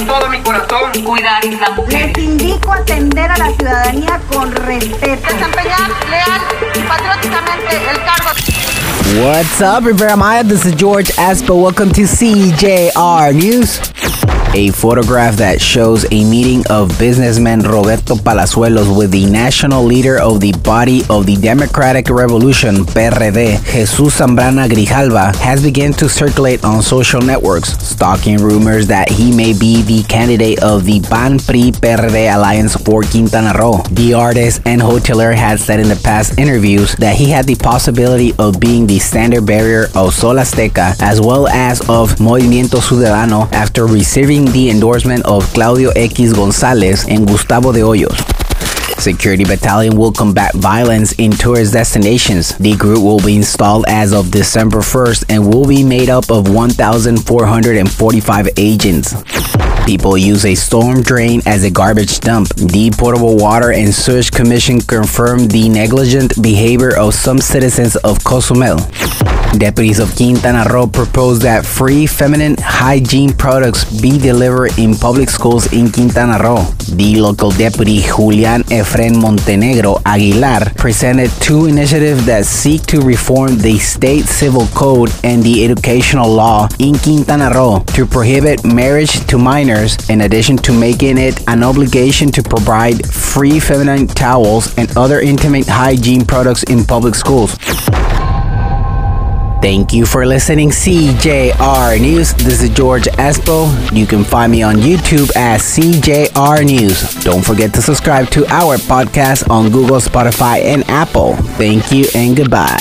con todo mi corazón cuidar la mujer. Les indico atender a la ciudadanía con respeto. Desempeñar leal y patrióticamente el cargo. What's up, Rivera Maya? This is George Aspo. Welcome to CJR News. A photograph that shows a meeting of businessman Roberto Palazuelos with the national leader of the body of the Democratic Revolution, PRD, Jesus Zambrana Grijalva, has begun to circulate on social networks, stalking rumors that he may be the candidate of the PAN PRI PRD alliance for Quintana Roo. The artist and hotelier had said in the past interviews that he had the possibility of being the standard bearer of Sol Azteca as well as of Movimiento Ciudadano after receiving the endorsement of Claudio X Gonzalez and Gustavo de Hoyos. Security Battalion will combat violence in tourist destinations. The group will be installed as of December 1st and will be made up of 1,445 agents. People use a storm drain as a garbage dump. The Potable Water and Sewage Commission confirmed the negligent behavior of some citizens of Cozumel. Deputies of Quintana Roo proposed that free feminine hygiene products be delivered in public schools in Quintana Roo. The local deputy Julian Efren Montenegro Aguilar presented two initiatives that seek to reform the state civil code and the educational law in Quintana Roo to prohibit marriage to minors in addition to making it an obligation to provide free feminine towels and other intimate hygiene products in public schools. Thank you for listening, CJR News. This is George Espo. You can find me on YouTube as CJR News. Don't forget to subscribe to our podcast on Google, Spotify, and Apple. Thank you and goodbye.